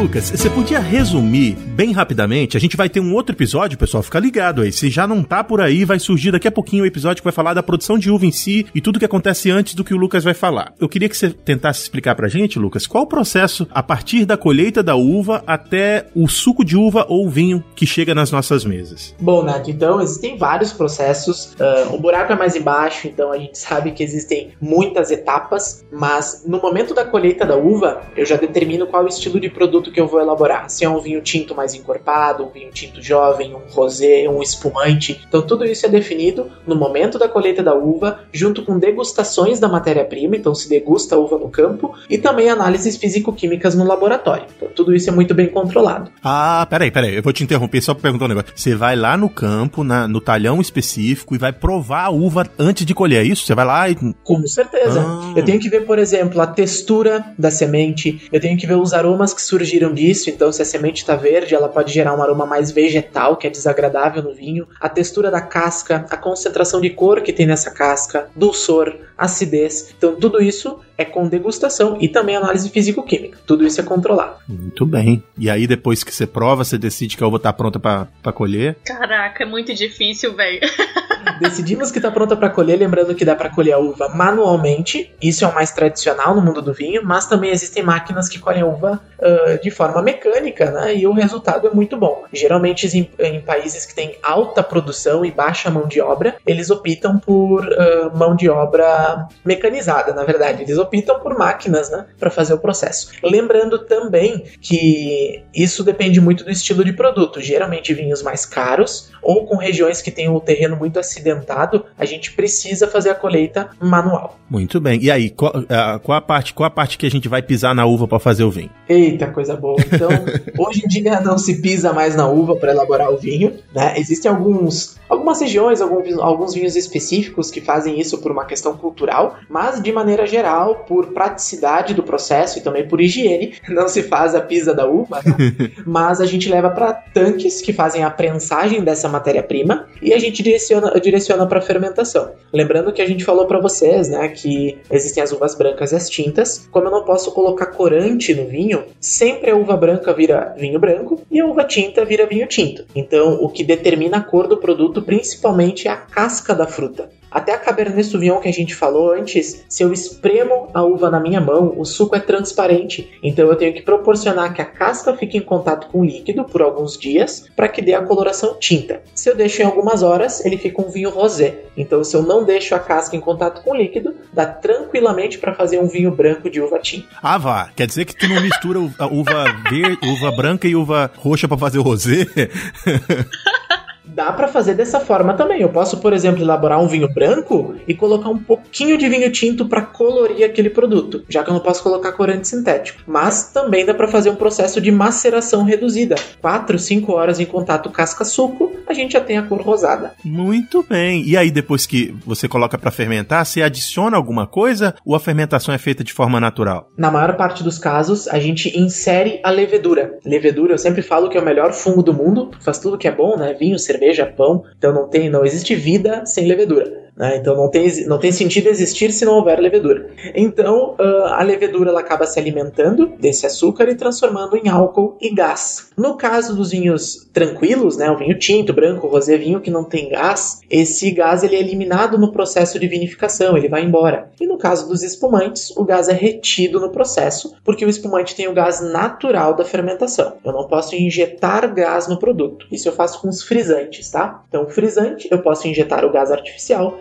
Lucas, você podia resumir bem rapidamente? A gente vai ter um outro episódio, pessoal, fica ligado aí. Se já não tá por aí, vai surgir daqui a pouquinho o um episódio que vai falar da produção de uva em si e tudo que acontece antes do que o Lucas vai falar. Eu queria que você tentasse explicar pra gente, Lucas, qual o processo a partir da colheita da uva até o suco de uva ou vinho que chega nas nossas mesas. Bom, Nath, então existem vários processos. Uh, o buraco é mais embaixo, então a gente *laughs* sabe que existem muitas etapas, mas no momento da colheita da uva, eu já determino qual o estilo de produto que eu vou elaborar. Se é um vinho tinto mais encorpado, um vinho tinto jovem, um rosé, um espumante. Então tudo isso é definido no momento da colheita da uva, junto com degustações da matéria-prima, então se degusta a uva no campo, e também análises físico-químicas no laboratório. Então tudo isso é muito bem controlado. Ah, peraí, peraí, eu vou te interromper só para perguntar um negócio. Você vai lá no campo, na, no talhão específico, e vai provar a uva antes de colher, é isso? Você vai lá e... Com certeza. Ah. Eu tenho que ver, por exemplo, a textura da semente, eu tenho que ver os aromas que surgem disso, então se a semente está verde, ela pode gerar um aroma mais vegetal, que é desagradável no vinho, a textura da casca, a concentração de cor que tem nessa casca, dulçor, acidez. Então tudo isso é com degustação e também análise físico-química. Tudo isso é controlado. Muito bem. E aí depois que você prova, você decide que a uva tá pronta para colher? Caraca, é muito difícil, velho. *laughs* Decidimos que tá pronta para colher, lembrando que dá para colher a uva manualmente. Isso é o mais tradicional no mundo do vinho, mas também existem máquinas que colhem a uva uh, de forma mecânica, né? E o resultado é muito bom. Geralmente em, em, países que têm alta produção e baixa mão de obra, eles optam por uh, mão de obra mecanizada, na verdade. Eles optam por máquinas, né, para fazer o processo. Lembrando também que isso depende muito do estilo de produto. Geralmente vinhos mais caros ou com regiões que têm o terreno muito acidentado, a gente precisa fazer a colheita manual. Muito bem. E aí, qual, a, qual a parte, qual a parte que a gente vai pisar na uva para fazer o vinho? Eita, coisa boa. Então, *laughs* hoje em dia não se pisa mais na uva para elaborar o vinho, né? Existem alguns algumas regiões, alguns, alguns vinhos específicos que fazem isso por uma questão cultural, mas de maneira geral, geral, por praticidade do processo e também por higiene, *laughs* não se faz a pisa da uva, né? *laughs* mas a gente leva para tanques que fazem a prensagem dessa matéria-prima e a gente direciona, direciona para fermentação. Lembrando que a gente falou para vocês, né, que existem as uvas brancas e as tintas. Como eu não posso colocar corante no vinho, sempre a uva branca vira vinho branco e a uva tinta vira vinho tinto. Então, o que determina a cor do produto principalmente é a casca da fruta. Até a Cabernet Sauvignon que a gente falou antes, se eu espremo a uva na minha mão, o suco é transparente. Então eu tenho que proporcionar que a casca fique em contato com o líquido por alguns dias para que dê a coloração tinta. Se eu deixo em algumas horas, ele fica um vinho rosé. Então se eu não deixo a casca em contato com o líquido, dá tranquilamente para fazer um vinho branco de uva tinta. Ah, vá. Quer dizer que tu não mistura a uva verde, uva branca e uva roxa para fazer o rosé? *laughs* Dá para fazer dessa forma também. Eu posso, por exemplo, elaborar um vinho branco e colocar um pouquinho de vinho tinto para colorir aquele produto, já que eu não posso colocar corante sintético. Mas também dá para fazer um processo de maceração reduzida. 4, 5 horas em contato casca-suco, a gente já tem a cor rosada. Muito bem. E aí depois que você coloca para fermentar, você adiciona alguma coisa ou a fermentação é feita de forma natural? Na maior parte dos casos, a gente insere a levedura. Levedura, eu sempre falo que é o melhor fungo do mundo, faz tudo que é bom, né? Vinho, cerveja cerveja, pão. Então não tem, não existe vida sem levedura. Né? Então não tem, não tem sentido existir se não houver levedura. Então uh, a levedura ela acaba se alimentando desse açúcar e transformando em álcool e gás. No caso dos vinhos tranquilos, né, o vinho tinto, branco, rosé, vinho que não tem gás, esse gás ele é eliminado no processo de vinificação, ele vai embora. E no caso dos espumantes, o gás é retido no processo, porque o espumante tem o gás natural da fermentação. Eu não posso injetar gás no produto. Isso eu faço com os frisantes, tá? Então, frisante, eu posso injetar o gás artificial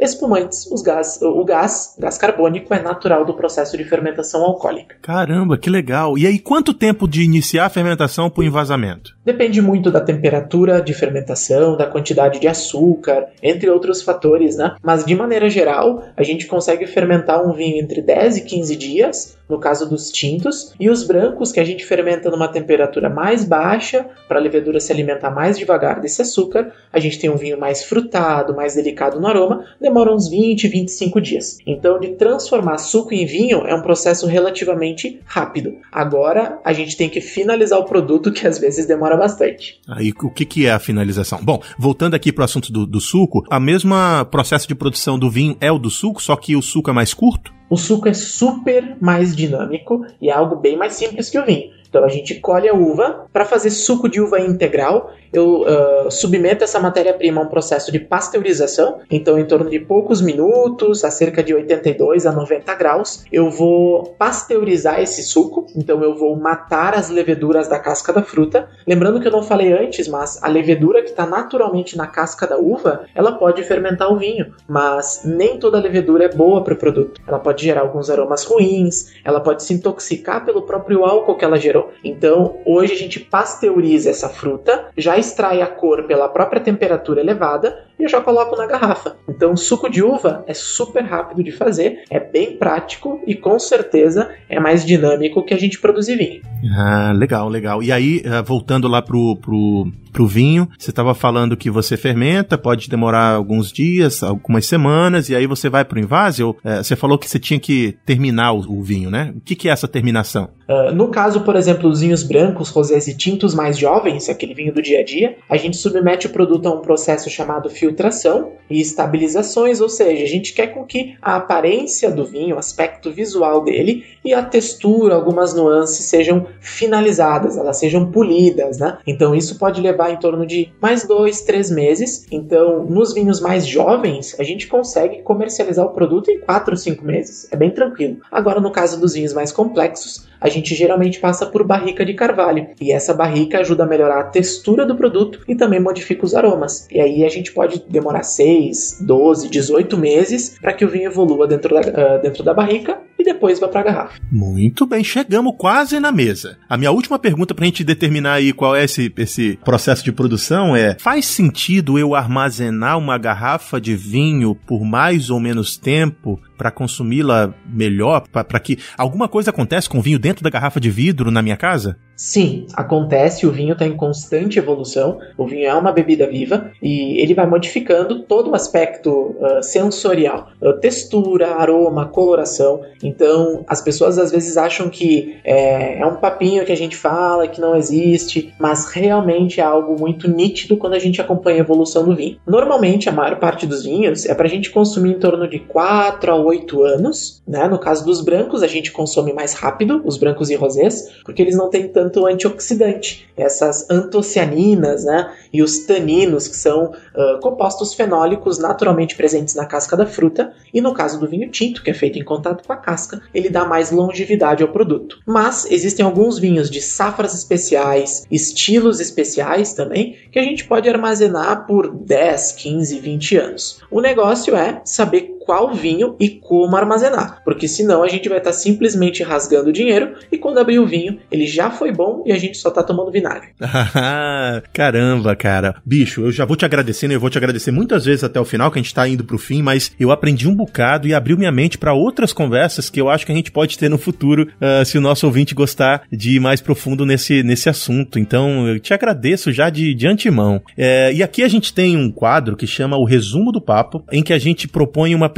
espumantes, os gás, o gás, gás carbônico, é natural do processo de fermentação alcoólica. Caramba, que legal! E aí, quanto tempo de iniciar a fermentação para o envasamento? Depende muito da temperatura de fermentação, da quantidade de açúcar, entre outros fatores, né? Mas de maneira geral, a gente consegue fermentar um vinho entre 10 e 15 dias, no caso dos tintos, e os brancos que a gente fermenta numa temperatura mais baixa, para a levedura se alimentar mais devagar desse açúcar, a gente tem um vinho mais frutado, mais delicado no aroma, demora uns 20, 25 dias. Então, de transformar suco em vinho é um processo relativamente rápido. Agora, a gente tem que finalizar o produto, que às vezes demora bastante. Aí, o que, que é a finalização? Bom, voltando aqui para o assunto do, do suco, a mesma processo de produção do vinho é o do suco, só que o suco é mais curto? O suco é super mais dinâmico e é algo bem mais simples que o vinho. Então a gente colhe a uva para fazer suco de uva integral eu uh, submeto essa matéria-prima a um processo de pasteurização, então em torno de poucos minutos, a cerca de 82 a 90 graus, eu vou pasteurizar esse suco, então eu vou matar as leveduras da casca da fruta. Lembrando que eu não falei antes, mas a levedura que está naturalmente na casca da uva, ela pode fermentar o vinho, mas nem toda levedura é boa para o produto. Ela pode gerar alguns aromas ruins, ela pode se intoxicar pelo próprio álcool que ela gerou. Então, hoje a gente pasteuriza essa fruta, já extrai a cor pela própria temperatura elevada e eu já coloco na garrafa. Então, suco de uva é super rápido de fazer, é bem prático e com certeza é mais dinâmico que a gente produzir vinho. Ah, legal, legal. E aí, eh, voltando lá pro, pro, pro vinho, você estava falando que você fermenta, pode demorar alguns dias, algumas semanas, e aí você vai pro invase? Ou, é, você falou que você tinha que terminar o, o vinho, né? O que, que é essa terminação? Uh, no caso, por exemplo, os vinhos brancos, rosés e tintos mais jovens, aquele vinho do dia a dia, a gente submete o produto a um processo chamado filtração e estabilizações, ou seja, a gente quer com que a aparência do vinho, o aspecto visual dele e a textura, algumas nuances sejam finalizadas, elas sejam polidas, né? Então isso pode levar em torno de mais dois, três meses. Então, nos vinhos mais jovens, a gente consegue comercializar o produto em quatro, cinco meses. É bem tranquilo. Agora, no caso dos vinhos mais complexos, a gente geralmente passa por barrica de carvalho. E essa barrica ajuda a melhorar a textura do produto e também modifica os aromas. E aí a gente pode demorar 6, 12, 18 meses para que o vinho evolua dentro da, uh, dentro da barrica e depois vá para a garrafa. Muito bem, chegamos quase na mesa. A minha última pergunta para a gente determinar aí qual é esse, esse processo de produção é: faz sentido eu armazenar uma garrafa de vinho por mais ou menos tempo para consumi-la melhor, para que alguma coisa aconteça com o vinho dentro da garrafa de vidro na minha minha casa? Sim, acontece, o vinho está em constante evolução, o vinho é uma bebida viva e ele vai modificando todo o aspecto uh, sensorial, uh, textura, aroma, coloração. Então, as pessoas às vezes acham que é, é, um papinho que a gente fala, que não existe, mas realmente é algo muito nítido quando a gente acompanha a evolução do vinho. Normalmente, a maior parte dos vinhos é para a gente consumir em torno de 4 a 8 anos, né? No caso dos brancos, a gente consome mais rápido, os brancos e rosés, porque eles não têm tanto tanto antioxidante. Essas antocianinas né, e os taninos, que são uh, compostos fenólicos naturalmente presentes na casca da fruta, e no caso do vinho tinto, que é feito em contato com a casca, ele dá mais longevidade ao produto. Mas existem alguns vinhos de safras especiais, estilos especiais também, que a gente pode armazenar por 10, 15, 20 anos. O negócio é saber qual vinho e como armazenar, porque senão a gente vai estar tá simplesmente rasgando dinheiro e quando abrir o vinho, ele já foi bom e a gente só tá tomando vinagre. *laughs* Caramba, cara. Bicho, eu já vou te agradecendo, eu vou te agradecer muitas vezes até o final, que a gente tá indo pro fim, mas eu aprendi um bocado e abriu minha mente para outras conversas que eu acho que a gente pode ter no futuro, uh, se o nosso ouvinte gostar de ir mais profundo nesse, nesse assunto. Então, eu te agradeço já de, de antemão. É, e aqui a gente tem um quadro que chama o Resumo do Papo, em que a gente propõe uma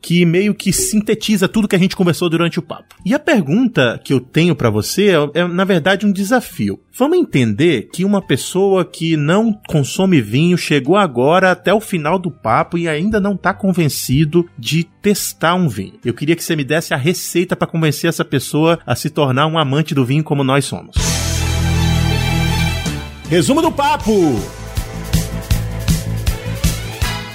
que meio que sintetiza tudo que a gente conversou durante o papo. E a pergunta que eu tenho para você é, é, na verdade, um desafio. Vamos entender que uma pessoa que não consome vinho chegou agora até o final do papo e ainda não está convencido de testar um vinho. Eu queria que você me desse a receita para convencer essa pessoa a se tornar um amante do vinho como nós somos. Resumo do papo!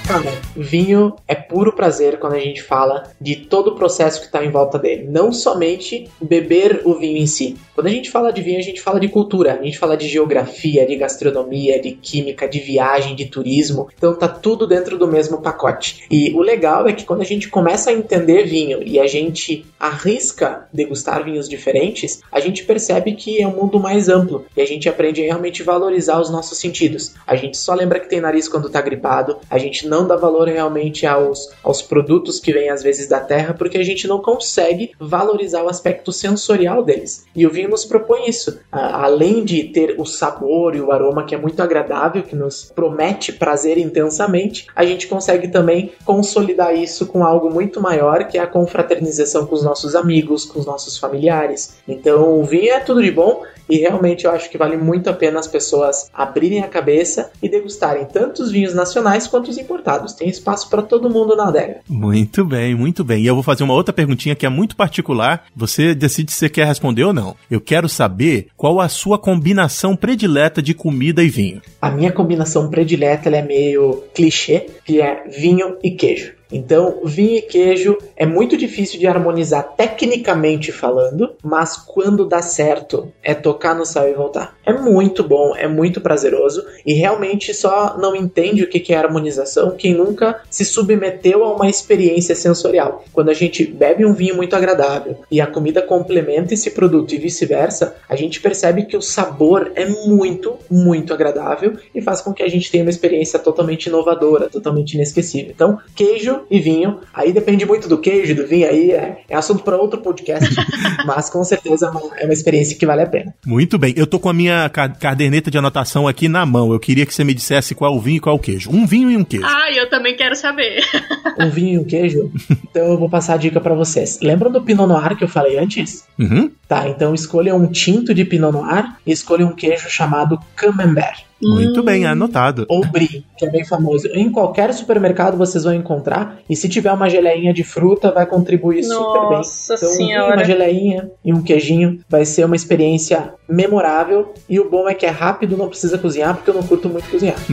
Cara, vinho é puro prazer quando a gente fala de todo o processo que está em volta dele. Não somente beber o vinho em si. Quando a gente fala de vinho, a gente fala de cultura, a gente fala de geografia, de gastronomia, de química, de viagem, de turismo. Então tá tudo dentro do mesmo pacote. E o legal é que quando a gente começa a entender vinho e a gente arrisca degustar vinhos diferentes, a gente percebe que é um mundo mais amplo e a gente aprende a realmente valorizar os nossos sentidos. A gente só lembra que tem nariz quando tá gripado, a gente não dá valor realmente aos, aos produtos que vêm às vezes da terra, porque a gente não consegue valorizar o aspecto sensorial deles. E o vinho nos propõe isso. além de ter o sabor e o aroma que é muito agradável, que nos promete prazer intensamente, a gente consegue também consolidar isso com algo muito maior, que é a confraternização com os nossos amigos, com os nossos familiares. Então, o vinho é tudo de bom e realmente eu acho que vale muito a pena as pessoas abrirem a cabeça e degustarem tanto os vinhos nacionais quanto os importados. Tem espaço para todo mundo na adega. Muito bem, muito bem. E eu vou fazer uma outra perguntinha que é muito particular. Você decide se você quer responder ou não. Eu quero saber qual a sua combinação predileta de comida e vinho. A minha combinação predileta é meio clichê, que é vinho e queijo. Então, vinho e queijo é muito difícil de harmonizar tecnicamente falando, mas quando dá certo, é tocar no céu e voltar. É muito bom, é muito prazeroso e realmente só não entende o que é harmonização quem nunca se submeteu a uma experiência sensorial. Quando a gente bebe um vinho muito agradável e a comida complementa esse produto e vice-versa, a gente percebe que o sabor é muito, muito agradável e faz com que a gente tenha uma experiência totalmente inovadora, totalmente inesquecível. Então, queijo e vinho. Aí depende muito do queijo, do vinho, aí é, é assunto para outro podcast. *laughs* mas com certeza é uma, é uma, experiência que vale a pena. Muito bem. Eu tô com a minha caderneta de anotação aqui na mão. Eu queria que você me dissesse qual o vinho e qual o queijo. Um vinho e um queijo. Ah, eu também quero saber. *laughs* um vinho e um queijo? Então eu vou passar a dica para vocês. Lembram do Pinot Noir que eu falei antes? Uhum. Tá, então escolha um tinto de Pinot Noir e escolha um queijo chamado Camembert. Muito hum. bem, anotado. Ou Brie, que é bem famoso. Em qualquer supermercado vocês vão encontrar. E se tiver uma geleinha de fruta, vai contribuir Nossa super bem. Então, senhora. uma geleinha e um queijinho vai ser uma experiência memorável. E o bom é que é rápido, não precisa cozinhar, porque eu não curto muito cozinhar. *laughs*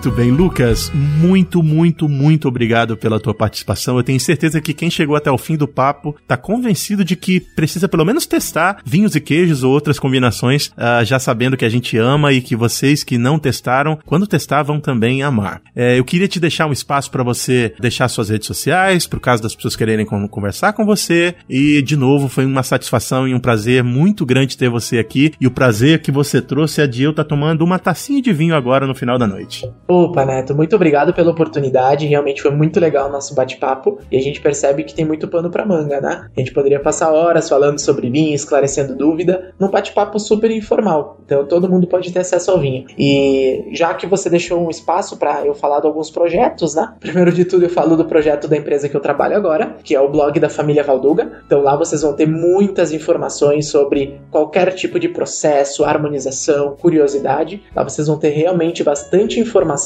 Muito bem, Lucas, muito, muito, muito obrigado pela tua participação. Eu tenho certeza que quem chegou até o fim do papo tá convencido de que precisa pelo menos testar vinhos e queijos ou outras combinações, uh, já sabendo que a gente ama e que vocês que não testaram, quando testar, vão também amar. É, eu queria te deixar um espaço para você deixar suas redes sociais, por caso das pessoas quererem conversar com você. E, de novo, foi uma satisfação e um prazer muito grande ter você aqui. E o prazer que você trouxe é de eu estar tá tomando uma tacinha de vinho agora no final da noite. Opa, Neto, muito obrigado pela oportunidade. Realmente foi muito legal o nosso bate-papo. E a gente percebe que tem muito pano para manga, né? A gente poderia passar horas falando sobre vinho, esclarecendo dúvida, num bate-papo super informal. Então todo mundo pode ter acesso ao vinho. E já que você deixou um espaço para eu falar de alguns projetos, né? Primeiro de tudo, eu falo do projeto da empresa que eu trabalho agora, que é o blog da família Valduga. Então lá vocês vão ter muitas informações sobre qualquer tipo de processo, harmonização, curiosidade. Lá vocês vão ter realmente bastante informação,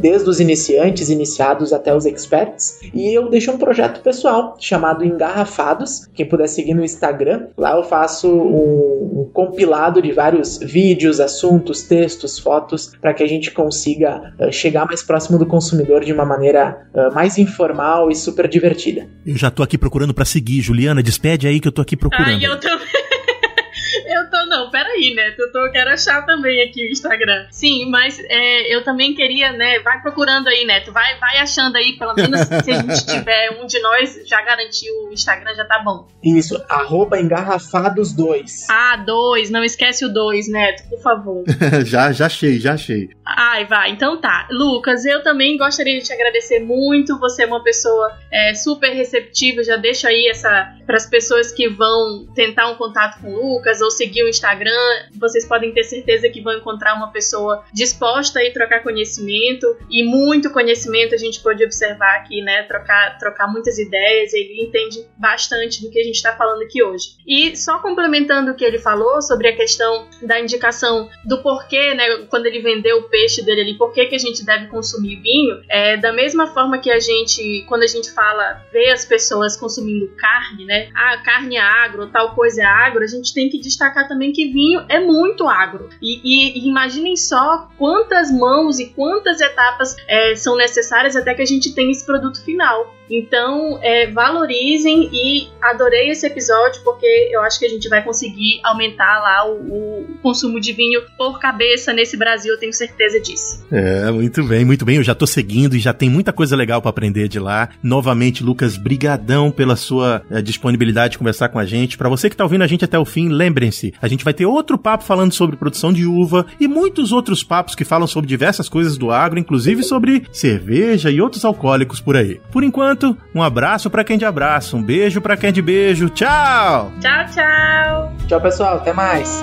desde os iniciantes, iniciados até os experts. E eu deixo um projeto pessoal chamado Engarrafados. Quem puder seguir no Instagram, lá eu faço um, um compilado de vários vídeos, assuntos, textos, fotos, para que a gente consiga uh, chegar mais próximo do consumidor de uma maneira uh, mais informal e super divertida. Eu já tô aqui procurando para seguir, Juliana, despede aí que eu tô aqui procurando. Ai, eu também tô, não, peraí, né? Eu, tô, eu quero achar também aqui o Instagram. Sim, mas é, eu também queria, né? Vai procurando aí, Neto. Vai, vai achando aí, pelo menos se a gente *laughs* tiver um de nós, já garantiu o Instagram, já tá bom. Isso, arroba engarrafados2. Ah, dois, não esquece o dois, Neto, por favor. *laughs* já, já achei, já achei. Ai, vai, então tá. Lucas, eu também gostaria de te agradecer muito. Você é uma pessoa é, super receptiva. Já deixo aí essa para as pessoas que vão tentar um contato com o Lucas ou seguir o Instagram. Vocês podem ter certeza que vão encontrar uma pessoa disposta a trocar conhecimento e muito conhecimento a gente pode observar aqui, né? Trocar, trocar muitas ideias. Ele entende bastante do que a gente está falando aqui hoje. E só complementando o que ele falou sobre a questão da indicação do porquê, né? Quando ele vendeu o peixe dele ali, por que, que a gente deve consumir vinho, é da mesma forma que a gente, quando a gente fala, vê as pessoas consumindo carne, né? Ah, carne é agro, tal coisa é agro, a gente tem que destacar também que vinho é muito agro. E, e, e imaginem só quantas mãos e quantas etapas é, são necessárias até que a gente tenha esse produto final. Então, é, valorizem e adorei esse episódio porque eu acho que a gente vai conseguir aumentar lá o, o, consumo de vinho por cabeça nesse Brasil, eu tenho certeza disso. É, muito bem, muito bem. Eu já tô seguindo e já tem muita coisa legal para aprender de lá. Novamente, Lucas, brigadão pela sua é, disponibilidade de conversar com a gente. Para você que tá ouvindo a gente até o fim, lembrem-se, a gente vai ter outro papo falando sobre produção de uva e muitos outros papos que falam sobre diversas coisas do agro, inclusive sobre cerveja e outros alcoólicos por aí. Por enquanto, um abraço para quem de abraço, um beijo para quem de beijo. Tchau! Tchau, tchau! Tchau, pessoal. Até mais!